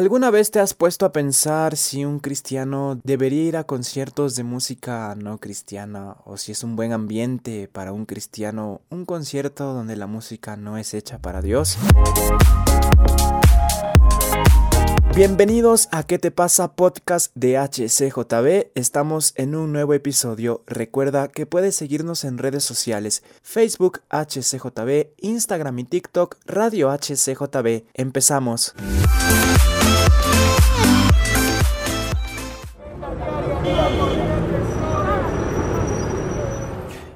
¿Alguna vez te has puesto a pensar si un cristiano debería ir a conciertos de música no cristiana o si es un buen ambiente para un cristiano un concierto donde la música no es hecha para Dios? Bienvenidos a ¿Qué te pasa? Podcast de HCJB. Estamos en un nuevo episodio. Recuerda que puedes seguirnos en redes sociales, Facebook HCJB, Instagram y TikTok, Radio HCJB. Empezamos.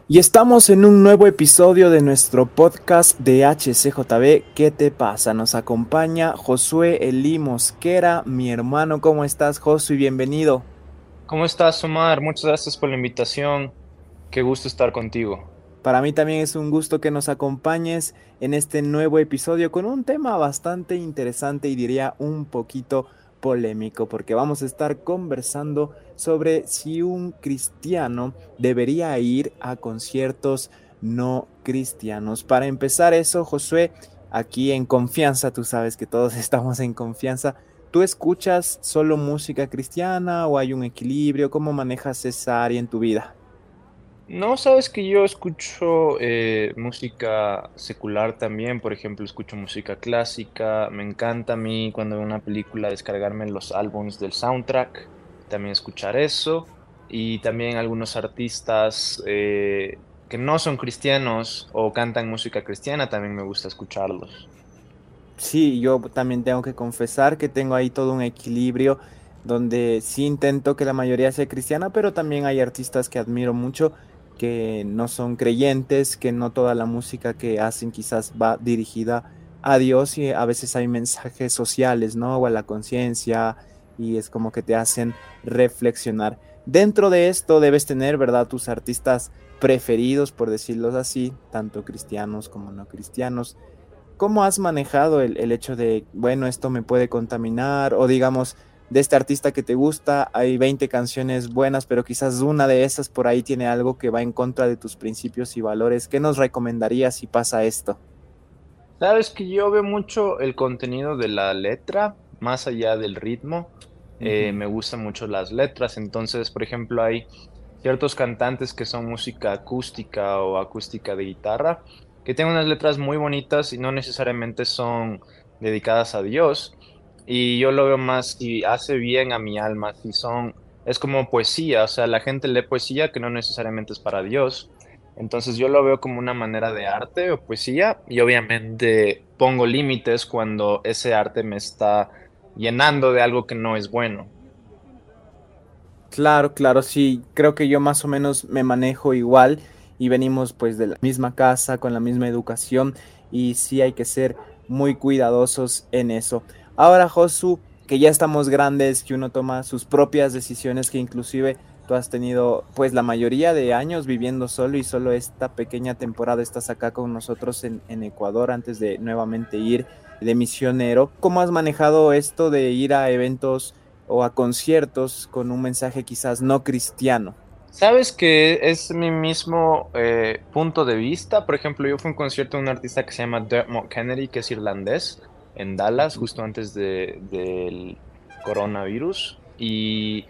Y estamos en un nuevo episodio de nuestro podcast de HCJB. ¿Qué te pasa? Nos acompaña Josué Elí Mosquera, mi hermano. ¿Cómo estás, Josué? Bienvenido. ¿Cómo estás, Omar? Muchas gracias por la invitación. Qué gusto estar contigo. Para mí también es un gusto que nos acompañes en este nuevo episodio con un tema bastante interesante y diría un poquito polémico porque vamos a estar conversando sobre si un cristiano debería ir a conciertos no cristianos. Para empezar eso, Josué, aquí en confianza, tú sabes que todos estamos en confianza. ¿Tú escuchas solo música cristiana o hay un equilibrio? ¿Cómo manejas esa área en tu vida? No, sabes que yo escucho eh, música secular también, por ejemplo, escucho música clásica, me encanta a mí cuando veo una película descargarme los álbumes del soundtrack, también escuchar eso, y también algunos artistas eh, que no son cristianos o cantan música cristiana, también me gusta escucharlos. Sí, yo también tengo que confesar que tengo ahí todo un equilibrio donde sí intento que la mayoría sea cristiana, pero también hay artistas que admiro mucho que no son creyentes, que no toda la música que hacen quizás va dirigida a Dios y a veces hay mensajes sociales, ¿no? O a la conciencia y es como que te hacen reflexionar. Dentro de esto debes tener, ¿verdad? Tus artistas preferidos, por decirlo así, tanto cristianos como no cristianos. ¿Cómo has manejado el, el hecho de, bueno, esto me puede contaminar? O digamos, de este artista que te gusta, hay 20 canciones buenas, pero quizás una de esas por ahí tiene algo que va en contra de tus principios y valores. ¿Qué nos recomendarías si pasa esto? Sabes que yo veo mucho el contenido de la letra, más allá del ritmo. Eh, me gustan mucho las letras, entonces, por ejemplo, hay ciertos cantantes que son música acústica o acústica de guitarra, que tienen unas letras muy bonitas y no necesariamente son dedicadas a Dios, y yo lo veo más y hace bien a mi alma, si son, es como poesía, o sea, la gente lee poesía que no necesariamente es para Dios, entonces yo lo veo como una manera de arte o poesía y obviamente pongo límites cuando ese arte me está llenando de algo que no es bueno. Claro, claro, sí, creo que yo más o menos me manejo igual y venimos pues de la misma casa, con la misma educación y sí hay que ser muy cuidadosos en eso. Ahora, Josu, que ya estamos grandes, que uno toma sus propias decisiones, que inclusive tú has tenido pues la mayoría de años viviendo solo y solo esta pequeña temporada estás acá con nosotros en, Ecuador antes de nuevamente ir de misionero. ¿Cómo has manejado esto de ir a eventos o a conciertos con un mensaje quizás no cristiano? Sabes que es mi mismo eh, punto de vista. Por ejemplo, yo fui a un concierto de un artista que se llama Dermot Kennedy, que es irlandés en Dallas justo antes de, del coronavirus y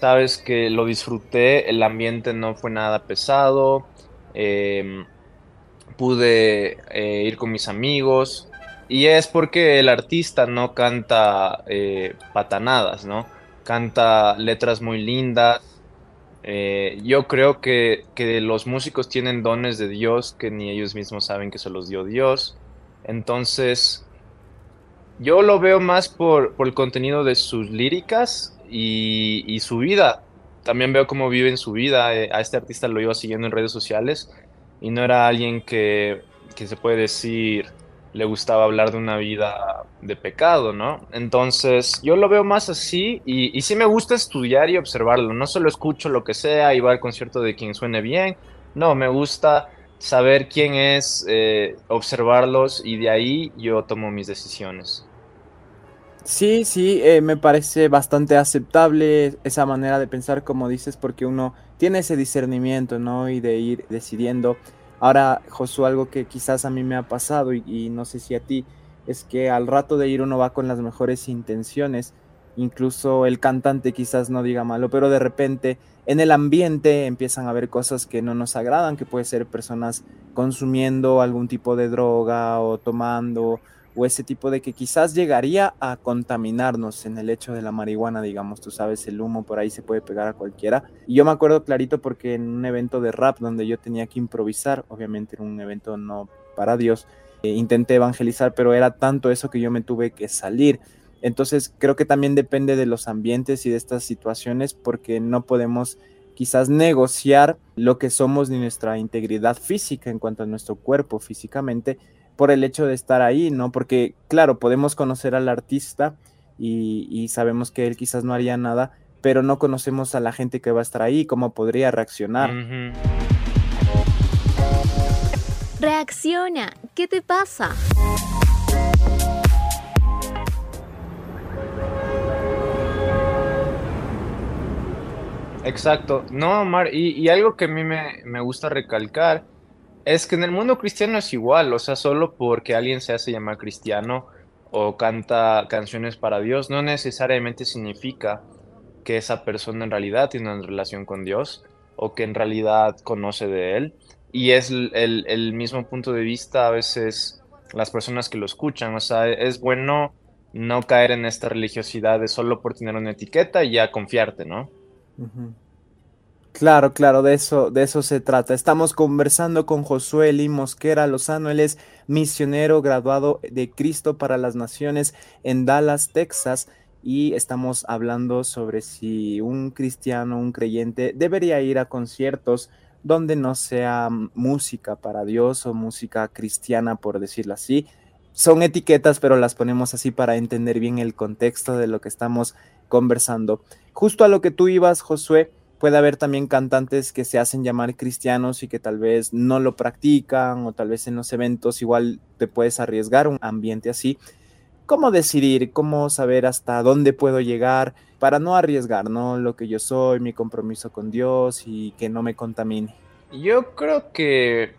sabes que lo disfruté, el ambiente no fue nada pesado, em, pude eh, ir con mis amigos y es porque el artista no canta eh, patanadas, ¿no? Canta letras muy lindas. Eh, yo creo que, que los músicos tienen dones de Dios que ni ellos mismos saben que se los dio Dios. Entonces, yo lo veo más por, el contenido de sus líricas y, su vida. También veo cómo vive en su vida. Eh, a este artista lo iba siguiendo en redes sociales y no era alguien que, se puede decir le gustaba hablar de una vida de pecado, ¿no? Entonces, yo lo veo más así y, sí me gusta estudiar y observarlo. No solo escucho lo que sea y va al concierto de quien suene bien. No, me gusta saber quién es, eh, observarlos y de ahí yo tomo mis decisiones. Sí, sí, eh, me parece bastante aceptable esa manera de pensar, como dices, porque uno tiene ese discernimiento, ¿no? Y de ir decidiendo. Ahora, Josué, algo que quizás a mí me ha pasado y, no sé si a ti, es que al rato de ir uno va con las mejores intenciones, incluso el cantante quizás no diga malo, pero de repente en el ambiente empiezan a haber cosas que no nos agradan, que puede ser personas consumiendo algún tipo de droga o tomando o ese tipo de que quizás llegaría a contaminarnos en el hecho de la marihuana, digamos, tú sabes, el humo por ahí se puede pegar a cualquiera. Y yo me acuerdo clarito porque en un evento de rap donde yo tenía que improvisar, obviamente en un evento no para Dios, eh, intenté evangelizar, pero era tanto eso que yo me tuve que salir. Entonces creo que también depende de los ambientes y de estas situaciones porque no podemos quizás negociar lo que somos ni nuestra integridad física en cuanto a nuestro cuerpo físicamente por el hecho de estar ahí, ¿no? Porque claro, podemos conocer al artista y, sabemos que él quizás no haría nada, pero no conocemos a la gente que va a estar ahí, cómo podría reaccionar. Reacciona, ¿qué te pasa? Exacto. No, Omar, y, algo que a mí me, gusta recalcar es que en el mundo cristiano es igual, o sea, solo porque alguien se hace llamar cristiano o canta canciones para Dios, no necesariamente significa que esa persona en realidad tiene una relación con Dios o que en realidad conoce de Él. Y es el, mismo punto de vista a veces las personas que lo escuchan, o sea, es bueno no caer en esta religiosidad de solo por tener una etiqueta y ya confiarte, ¿no? Claro, claro, de eso, de eso se trata. Estamos conversando con Josué Lee Mosquera Lozano, él es misionero graduado de Cristo para las Naciones en Dallas, Texas, y estamos hablando sobre si un cristiano, un creyente, debería ir a conciertos donde no sea música para Dios o música cristiana, por decirlo así. Son etiquetas, pero las ponemos así para entender bien el contexto de lo que estamos conversando. Justo a lo que tú ibas, Josué, puede haber también cantantes que se hacen llamar cristianos y que tal vez no lo practican o tal vez en los eventos igual te puedes arriesgar un ambiente así. ¿Cómo decidir? ¿Cómo saber hasta dónde puedo llegar para no arriesgar, ¿no? Lo que yo soy, mi compromiso con Dios y que no me contamine. Yo creo que,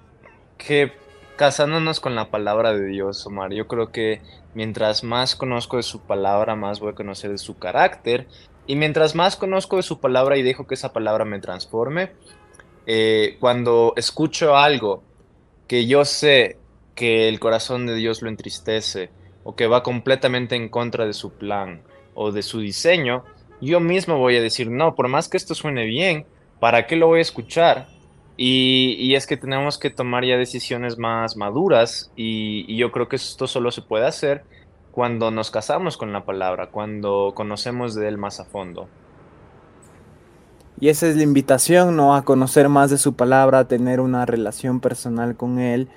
que casándonos con la palabra de Dios, Omar, yo creo que mientras más conozco de su palabra, más voy a conocer de su carácter. Y mientras más conozco de su palabra y dejo que esa palabra me transforme, eh, cuando escucho algo que yo sé que el corazón de Dios lo entristece o que va completamente en contra de su plan o de su diseño, yo mismo voy a decir, no, por más que esto suene bien, ¿para qué lo voy a escuchar? Y, es que tenemos que tomar ya decisiones más maduras y, yo creo que esto solo se puede hacer cuando nos casamos con la palabra, cuando conocemos de él más a fondo. Y esa es la invitación, ¿no? A conocer más de su palabra, a tener una relación personal con él.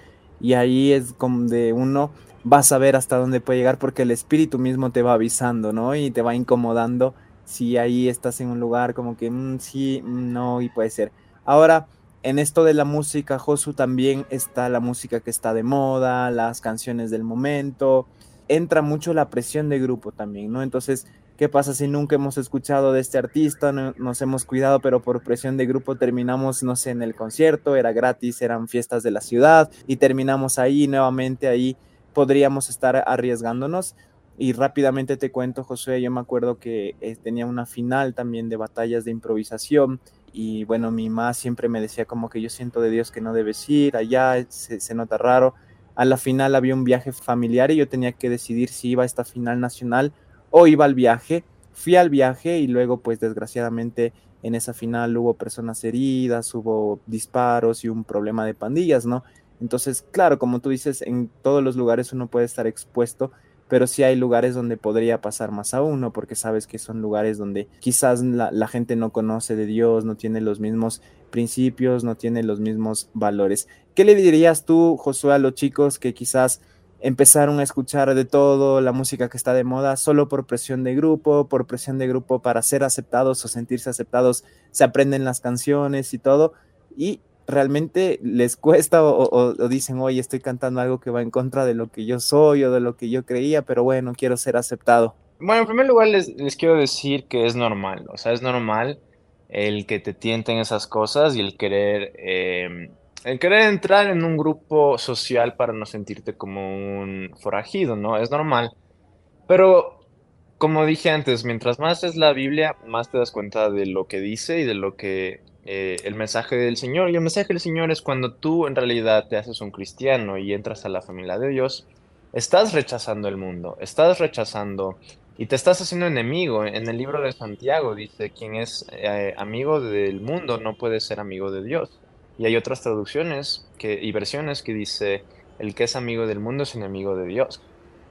Y ahí es donde uno va a saber hasta dónde puede llegar porque el espíritu mismo te va avisando, ¿no? Y te va incomodando si ahí estás en un lugar como que mm, sí, mm, no, y puede ser. Ahora, en esto de la música, Josu, también está la música que está de moda, las canciones del momento. Entra mucho la presión de grupo también, ¿no? Entonces, ¿qué pasa si nunca hemos escuchado de este artista? nos hemos cuidado, pero por presión de grupo terminamos, no sé, en el concierto, era gratis, eran fiestas de la ciudad y terminamos ahí nuevamente, ahí podríamos estar arriesgándonos. Y rápidamente te cuento, José, yo me acuerdo que eh, tenía una final también de batallas de improvisación y bueno, mi mamá siempre me decía como que yo siento de Dios que no debes ir allá, se, nota raro. A la final había un viaje familiar y yo tenía que decidir si iba a esta final nacional o iba al viaje. Fui al viaje y luego pues desgraciadamente en esa final hubo personas heridas, hubo disparos y un problema de pandillas, ¿no? Entonces, claro, como tú dices, en todos los lugares uno puede estar expuesto pero sí hay lugares donde podría pasar más a uno, porque sabes que son lugares donde quizás la, gente no conoce de Dios, no tiene los mismos principios, no tiene los mismos valores. ¿Qué le dirías tú, Josué, a los chicos que quizás empezaron a escuchar de todo, la música que está de moda, solo por presión de grupo, por presión de grupo para ser aceptados o sentirse aceptados, se aprenden las canciones y todo, y realmente les cuesta o, dicen, oye, estoy cantando algo que va en contra de lo que yo soy o de lo que yo creía, pero bueno, quiero ser aceptado. Bueno, en primer lugar les, quiero decir que es normal, o sea, es normal el que te tienten esas cosas y el querer em, el querer entrar en un grupo social para no sentirte como un forajido, ¿no? Es normal. Pero, como dije antes, mientras más es la Biblia, más te das cuenta de lo que dice y de lo que eh, el mensaje del Señor. Y el mensaje del Señor es cuando tú en realidad te haces un cristiano y entras a la familia de Dios, estás rechazando el mundo, estás rechazando y te estás haciendo enemigo. En el libro de Santiago dice, quien es eh, amigo del mundo no puede ser amigo de Dios. Y hay otras traducciones que, y versiones que dice, el que es amigo del mundo es enemigo de Dios.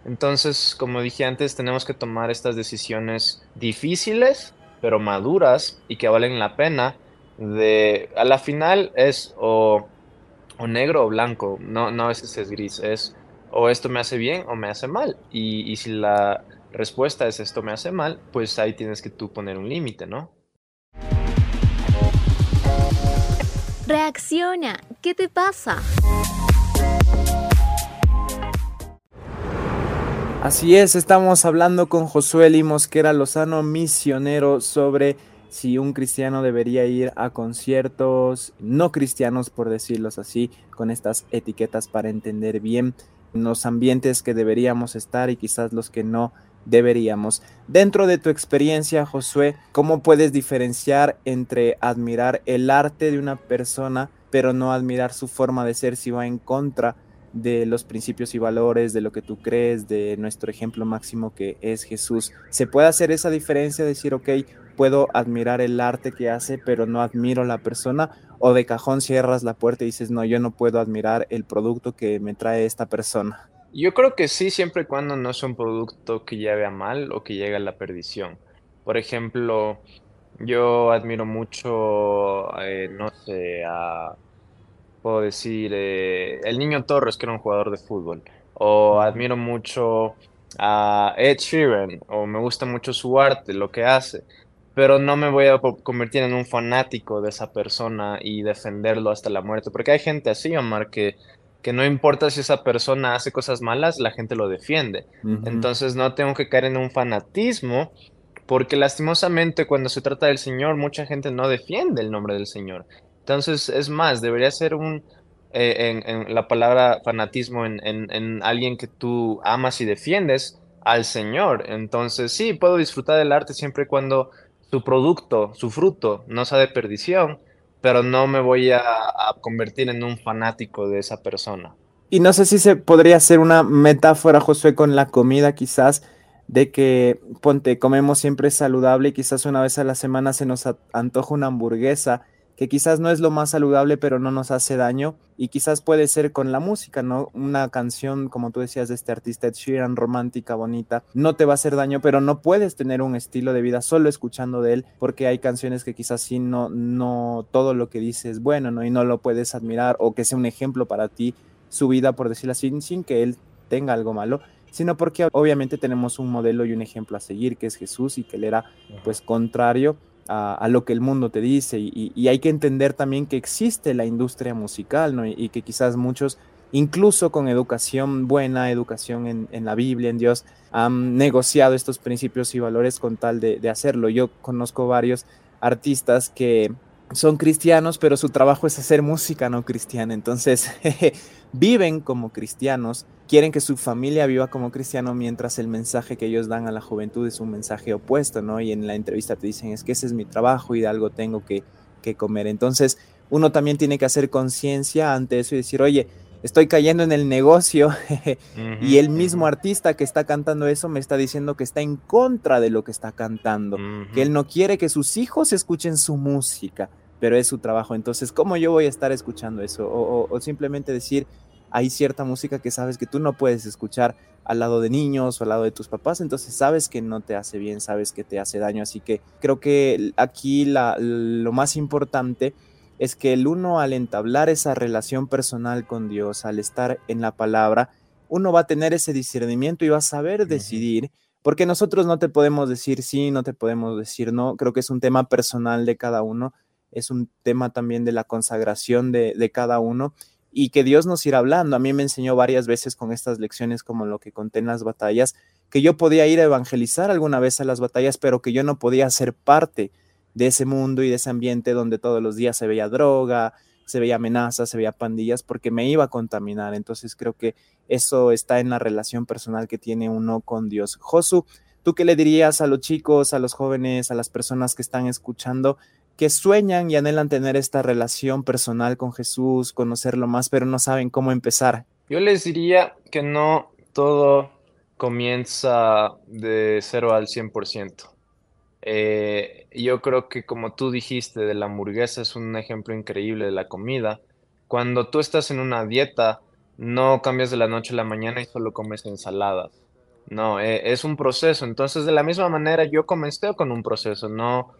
Entonces, como dije antes, tenemos que tomar estas decisiones difíciles, pero maduras y que valen la pena. De, a la final es o, o negro o blanco, no, no es ese es gris, es o esto me hace bien o me hace mal. Y, y si la respuesta es esto me hace mal, pues ahí tienes que tú poner un límite, ¿no? Reacciona, ¿qué te pasa? Así es, estamos hablando con Josué Limos, que era Lozano, misionero, sobre si un cristiano debería ir a conciertos no cristianos, por decirlos así, con estas etiquetas para entender bien los ambientes que deberíamos estar y quizás los que no deberíamos. Dentro de tu experiencia, Josué, ¿cómo puedes diferenciar entre admirar el arte de una persona, pero no admirar su forma de ser si va en contra de los principios y valores, de lo que tú crees, de nuestro ejemplo máximo que es Jesús. ¿Se puede hacer esa diferencia, decir, ok, puedo admirar el arte que hace, pero no admiro la persona? ¿O de cajón cierras la puerta y dices, no, yo no puedo admirar el producto que me trae esta persona? Yo creo que sí, siempre y cuando no es un producto que lleve a mal o que llegue a la perdición. Por ejemplo, yo admiro mucho, eh, no sé, a puedo decir, eh, el niño Torres, que era un jugador de fútbol, o admiro mucho a Ed Sheeran, o me gusta mucho su arte, lo que hace, pero no me voy a convertir en un fanático de esa persona y defenderlo hasta la muerte, porque hay gente así, Omar, que, que no importa si esa persona hace cosas malas, la gente lo defiende. Entonces no tengo que caer en un fanatismo, porque lastimosamente cuando se trata del Señor, mucha gente no defiende el nombre del Señor. Entonces, es más, debería ser un, eh, en, la palabra fanatismo en, en, alguien que tú amas y defiendes al Señor. Entonces, sí, puedo disfrutar del arte siempre y cuando su producto, su fruto, no sea de perdición, pero no me voy a, convertir en un fanático de esa persona. Y no sé si se podría hacer una metáfora, Josué, con la comida quizás, de que, ponte, comemos siempre saludable y quizás una vez a la semana se nos antoja una hamburguesa que quizás no es lo más saludable, pero no nos hace daño. Y quizás puede ser con la música, ¿no? Una canción, como tú decías, de este artista Ed Sheeran, romántica, bonita, no te va a hacer daño, pero no puedes tener un estilo de vida solo escuchando de él, porque hay canciones que quizás sí no, no todo lo que dice es bueno, ¿no? Y no lo puedes admirar o que sea un ejemplo para ti, su vida, por decirlo así, sin que él tenga algo malo sino porque obviamente tenemos un modelo y un ejemplo a seguir que es Jesús y que él era pues contrario a, lo que el mundo te dice y, hay que entender también que existe la industria musical ¿no? y, que quizás muchos, incluso con educación buena, educación en, la Biblia, en Dios, han negociado estos principios y valores con tal de hacerlo. Yo conozco varios artistas que son cristianos, pero su trabajo es hacer música no cristiana. Entonces, viven como cristianos, quieren que su familia viva como cristiano, mientras el mensaje que ellos dan a la juventud es un mensaje opuesto, ¿no? Y en la entrevista te dicen, es que ese es mi trabajo y de algo tengo que, que comer. Entonces, uno también tiene que hacer conciencia ante eso y decir, oye, estoy cayendo en el negocio y el mismo artista que está cantando eso me está diciendo que está en contra de lo que está cantando, que él no quiere que sus hijos escuchen su música pero es su trabajo. Entonces, ¿cómo yo voy a estar escuchando eso? O, simplemente decir, hay cierta música que sabes que tú no puedes escuchar al lado de niños o al lado de tus papás, entonces sabes que no te hace bien, sabes que te hace daño. Así que creo que aquí lo más importante es que el uno al entablar esa relación personal con Dios, al estar en la palabra, uno va a tener ese discernimiento y va a saber decidir, porque nosotros no te podemos decir sí, no te podemos decir no, creo que es un tema personal de cada uno, es un tema también de la consagración de, cada uno y que Dios nos irá hablando. A mí me enseñó varias veces con estas lecciones, como lo que conté en las batallas, que yo podía ir a evangelizar alguna vez a las batallas, pero que yo no podía ser parte de ese mundo y de ese ambiente donde todos los días se veía droga, se veía amenazas, se veía pandillas, porque me iba a contaminar. Entonces creo que eso está en la relación personal que tiene uno con Dios. Josu, ¿tú qué le dirías a los chicos, a los jóvenes, a las personas que están escuchando? Que sueñan y anhelan tener esta relación personal con Jesús, conocerlo más, pero no saben cómo empezar. Yo les diría que no todo comienza de cero al 100%. Eh, yo creo que como tú dijiste de la hamburguesa es un ejemplo increíble de la comida. Cuando tú estás en una dieta, no cambias de la noche a la mañana y solo comes ensaladas. No, eh, es un proceso. Entonces, de la misma manera, yo comencé con un proceso. No,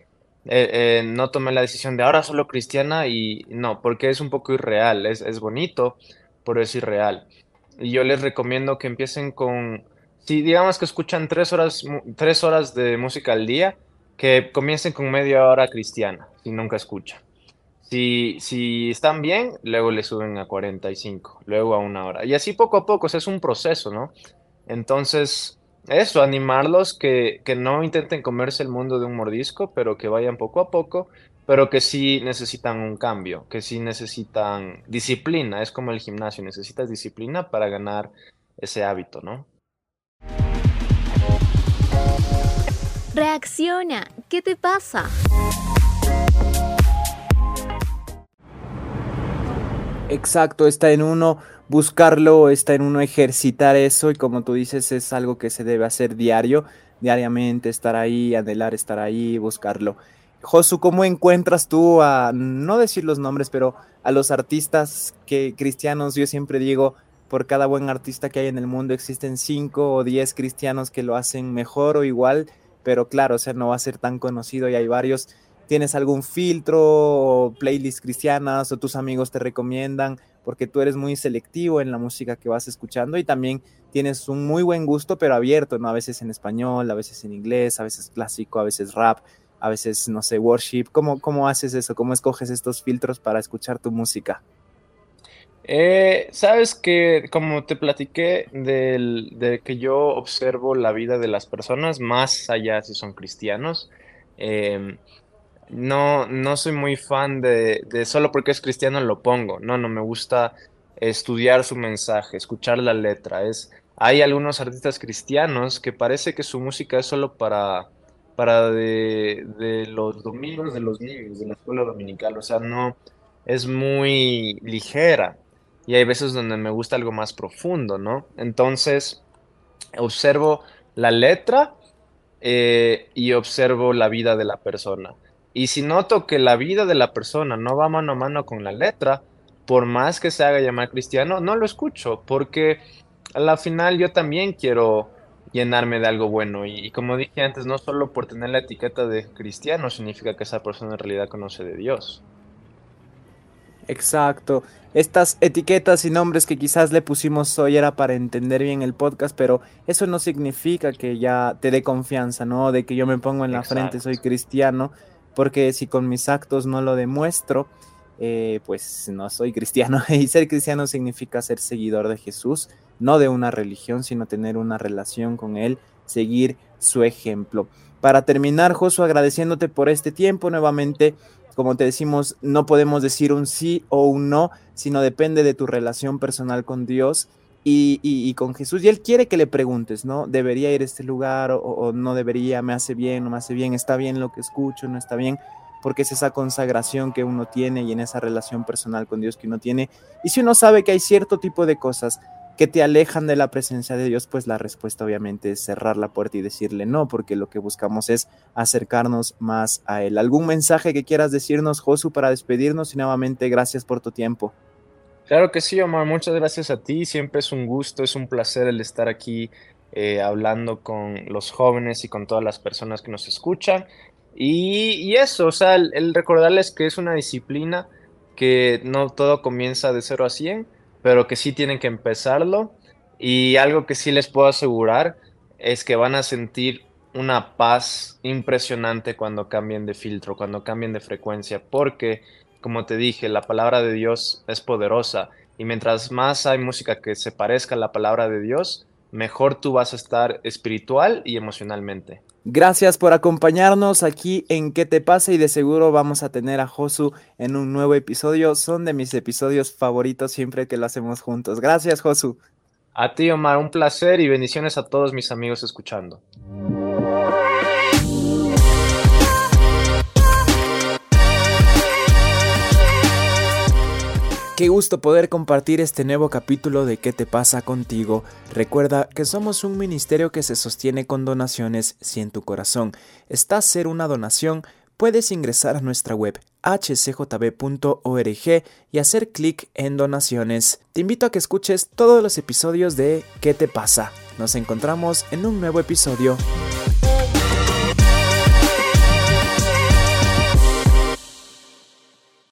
eh, no tomé la decisión de ahora solo cristiana y no, porque es un poco irreal. Es, es bonito, pero es irreal. Y yo les recomiendo que empiecen con, si digamos que escuchan tres horas, tres horas de música al día, que comiencen con media hora cristiana, si nunca escuchan. Si, si están bien, luego le suben a 45, luego a una hora. Y así poco a poco, es un proceso, ¿no? Entonces, eso, animarlos que, que no intenten comerse el mundo de un mordisco, pero que vayan poco a poco pero que sí necesitan un cambio, que sí necesitan disciplina, es como el gimnasio, necesitas disciplina para ganar ese hábito, ¿no? Reacciona, ¿qué te pasa? Exacto, está en uno buscarlo, está en uno ejercitar eso y como tú dices es algo que se debe hacer diario, diariamente, estar ahí, anhelar estar ahí, buscarlo. Josu, ¿cómo encuentras tú a, no decir los nombres, pero a los artistas que cristianos, yo siempre digo, por cada buen artista que hay en el mundo existen cinco o diez cristianos que lo hacen mejor o igual, pero claro, o sea, no va a ser tan conocido y hay varios. ¿Tienes algún filtro o playlists cristianas o tus amigos te recomiendan? Porque tú eres muy selectivo en la música que vas escuchando y también tienes un muy buen gusto, pero abierto, ¿no? A veces en español, a veces en inglés, a veces clásico, a veces rap a veces, no sé, worship. ¿Cómo, cómo haces eso? ¿Cómo escoges estos filtros para escuchar tu música? Eh, Sabes que, como te platiqué, de que yo observo la vida de las personas, más allá si son cristianos, em, no, no soy muy fan de, solo porque es cristiano lo pongo. No, no me gusta estudiar su mensaje, escuchar la letra. Es, hay algunos artistas cristianos que parece que su música es solo para para de, los domingos de los niños, de la escuela dominical, o sea, no, es muy ligera y hay veces donde me gusta algo más profundo, ¿no? Entonces, observo la letra eh, y observo la vida de la persona. Y si noto que la vida de la persona no va mano a mano con la letra, por más que se haga llamar cristiano, no lo escucho, porque a la final yo también quiero llenarme de algo bueno. Y, como dije antes, no solo por tener la etiqueta de cristiano significa que esa persona en realidad conoce de Dios. Exacto. Estas etiquetas y nombres que quizás le pusimos hoy era para entender bien el podcast, pero eso no significa que ya te dé confianza, ¿no? De que yo me pongo en la frente, soy cristiano, porque si con mis actos no lo demuestro, eh, pues no soy cristiano. Y ser cristiano significa ser seguidor de Jesús no de una religión, sino tener una relación con Él, seguir su ejemplo. Para terminar, Josué, agradeciéndote por este tiempo nuevamente. Como te decimos, no podemos decir un sí o un no, sino depende de tu relación personal con Dios y, con Jesús. Y Él quiere que le preguntes, ¿no? ¿Debería ir a este lugar o, o no debería? ¿Me hace bien? ¿No me hace bien? ¿Está bien lo que escucho? ¿No está bien? porque es esa consagración que uno tiene y en esa relación personal con Dios que uno tiene. Y si uno sabe que hay cierto tipo de cosas que te alejan de la presencia de Dios, pues la respuesta obviamente es cerrar la puerta y decirle no, porque lo que buscamos es acercarnos más a Él. ¿Algún mensaje que quieras decirnos, Josu, para despedirnos? Y nuevamente, gracias por tu tiempo. Claro que sí, Omar, muchas gracias a ti. Siempre es un gusto, es un placer el estar aquí eh, hablando con los jóvenes y con todas las personas que nos escuchan. Y, eso, o sea, el, recordarles que es una disciplina, que no todo comienza de 0 a 100 pero que sí tienen que empezarlo. Y algo que sí les puedo asegurar es que van a sentir una paz impresionante cuando cambien de filtro, cuando cambien de frecuencia, porque, como te dije, la palabra de Dios es poderosa y mientras más hay música que se parezca a la palabra de Dios, mejor tú vas a estar espiritual y emocionalmente. Gracias por acompañarnos aquí en ¿Qué te pasa? Y de seguro vamos a tener a Josu en un nuevo episodio. Son de mis episodios favoritos siempre que lo hacemos juntos. Gracias, Josu. A ti, Omar, un placer y bendiciones a todos mis amigos escuchando. Qué gusto poder compartir este nuevo capítulo de ¿Qué te pasa contigo? Recuerda que somos un ministerio que se sostiene con donaciones. Si en tu corazón está hacer una donación, puedes ingresar a nuestra web hcjb.org y hacer clic en donaciones. Te invito a que escuches todos los episodios de ¿Qué te pasa? Nos encontramos en un nuevo episodio.